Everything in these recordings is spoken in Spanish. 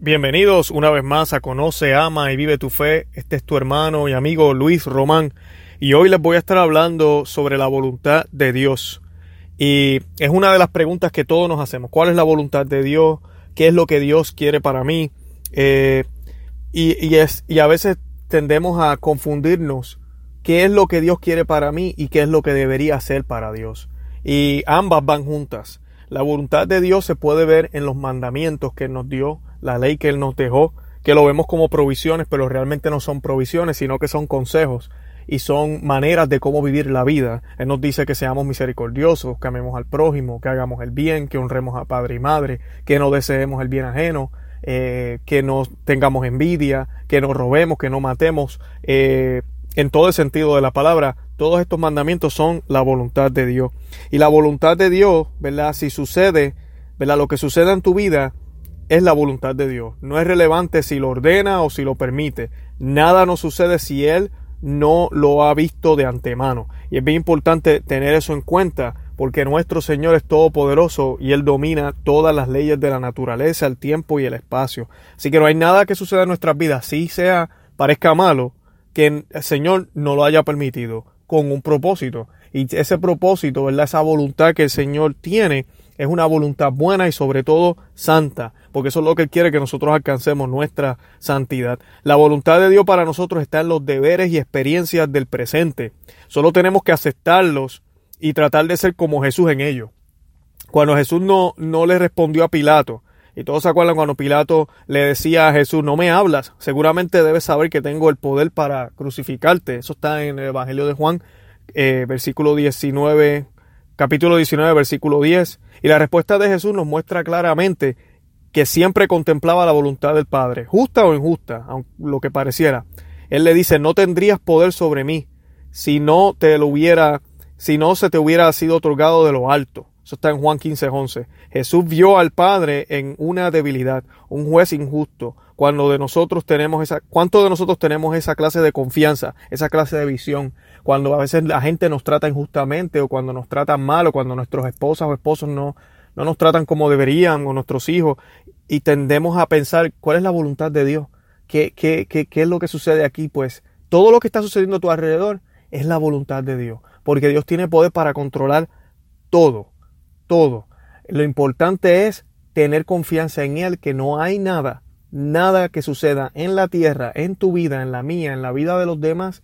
Bienvenidos una vez más a Conoce, Ama y Vive tu Fe. Este es tu hermano y amigo Luis Román y hoy les voy a estar hablando sobre la voluntad de Dios. Y es una de las preguntas que todos nos hacemos. ¿Cuál es la voluntad de Dios? ¿Qué es lo que Dios quiere para mí? Eh, y, es, y a veces tendemos a confundirnos qué es lo que Dios quiere para mí y qué es lo que debería hacer para Dios. Y ambas van juntas. La voluntad de Dios se puede ver en los mandamientos que nos dio la ley que Él nos dejó, que lo vemos como provisiones, pero realmente no son provisiones, sino que son consejos y son maneras de cómo vivir la vida. Él nos dice que seamos misericordiosos, que amemos al prójimo, que hagamos el bien, que honremos a padre y madre, que no deseemos el bien ajeno, eh, que no tengamos envidia, que no robemos, que no matemos. Eh, en todo el sentido de la palabra, todos estos mandamientos son la voluntad de Dios. Y la voluntad de Dios, ¿verdad? Si sucede, ¿verdad? Lo que suceda en tu vida es la voluntad de Dios. No es relevante si lo ordena o si lo permite. Nada nos sucede si Él no lo ha visto de antemano. Y es bien importante tener eso en cuenta porque nuestro Señor es todopoderoso y Él domina todas las leyes de la naturaleza, el tiempo y el espacio. Así que no hay nada que suceda en nuestras vidas, si sea parezca malo, que el Señor no lo haya permitido con un propósito. Y ese propósito, ¿verdad? Esa voluntad que el Señor tiene es una voluntad buena y sobre todo santa, porque eso es lo que Él quiere que nosotros alcancemos, nuestra santidad. La voluntad de Dios para nosotros está en los deberes y experiencias del presente. Solo tenemos que aceptarlos y tratar de ser como Jesús en ellos. Cuando Jesús no, no le respondió a Pilato, y todos se acuerdan cuando Pilato le decía a Jesús, no me hablas, seguramente debes saber que tengo el poder para crucificarte. Eso está en el Evangelio de Juan, eh, versículo 19, capítulo 19, versículo 10. Y la respuesta de Jesús nos muestra claramente que siempre contemplaba la voluntad del Padre, justa o injusta, lo que pareciera. Él le dice, no tendrías poder sobre mí si no te lo hubiera, si no se te hubiera sido otorgado de lo alto. Eso está en Juan 15, 11. Jesús vio al Padre en una debilidad, un juez injusto. Cuando de nosotros tenemos esa, ¿cuánto de nosotros tenemos esa clase de confianza, esa clase de visión? Cuando a veces la gente nos trata injustamente o cuando nos tratan mal o cuando nuestros esposas o esposos no, no nos tratan como deberían o nuestros hijos y tendemos a pensar cuál es la voluntad de Dios, qué, qué, qué, qué es lo que sucede aquí. Pues todo lo que está sucediendo a tu alrededor es la voluntad de Dios, porque Dios tiene poder para controlar todo todo. Lo importante es tener confianza en Él, que no hay nada, nada que suceda en la tierra, en tu vida, en la mía, en la vida de los demás,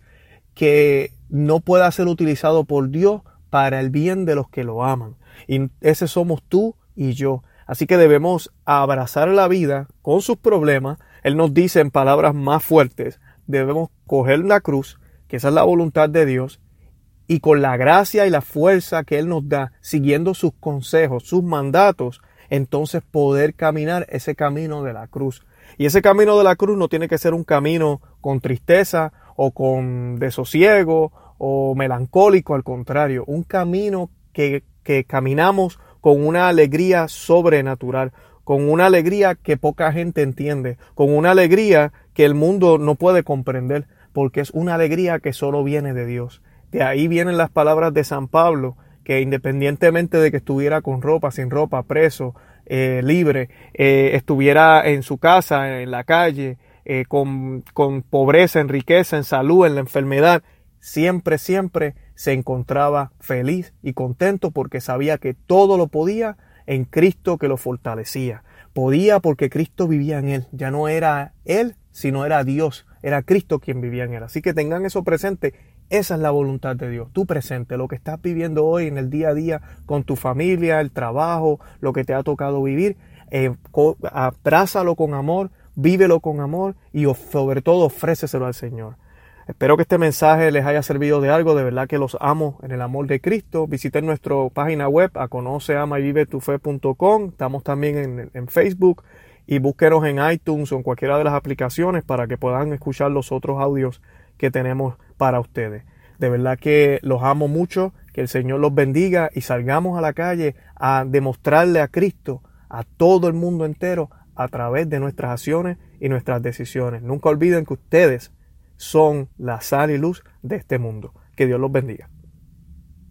que no pueda ser utilizado por Dios para el bien de los que lo aman. Y ese somos tú y yo. Así que debemos abrazar la vida con sus problemas. Él nos dice en palabras más fuertes, debemos coger la cruz, que esa es la voluntad de Dios, y con la gracia y la fuerza que Él nos da, siguiendo sus consejos, sus mandatos, entonces poder caminar ese camino de la cruz. Y ese camino de la cruz no tiene que ser un camino con tristeza o con desosiego o melancólico, al contrario, un camino que, que caminamos con una alegría sobrenatural, con una alegría que poca gente entiende, con una alegría que el mundo no puede comprender, porque es una alegría que solo viene de Dios. De ahí vienen las palabras de San Pablo, que independientemente de que estuviera con ropa, sin ropa, preso, eh, libre, eh, estuviera en su casa, en la calle, eh, con, con pobreza, en riqueza, en salud, en la enfermedad, siempre, siempre se encontraba feliz y contento porque sabía que todo lo podía en Cristo que lo fortalecía. Podía porque Cristo vivía en él. Ya no era él, sino era Dios. Era Cristo quien vivía en él. Así que tengan eso presente esa es la voluntad de Dios, tu presente, lo que estás viviendo hoy en el día a día con tu familia, el trabajo, lo que te ha tocado vivir. Eh, con amor, vívelo con amor y sobre todo ofréceselo al Señor. Espero que este mensaje les haya servido de algo. De verdad que los amo en el amor de Cristo. Visiten nuestra página web a conoce, ama y vive tu Estamos también en, en, Facebook y búsquenos en iTunes o en cualquiera de las aplicaciones para que puedan escuchar los otros audios que tenemos para ustedes. De verdad que los amo mucho, que el Señor los bendiga y salgamos a la calle a demostrarle a Cristo a todo el mundo entero a través de nuestras acciones y nuestras decisiones. Nunca olviden que ustedes son la sal y luz de este mundo. Que Dios los bendiga.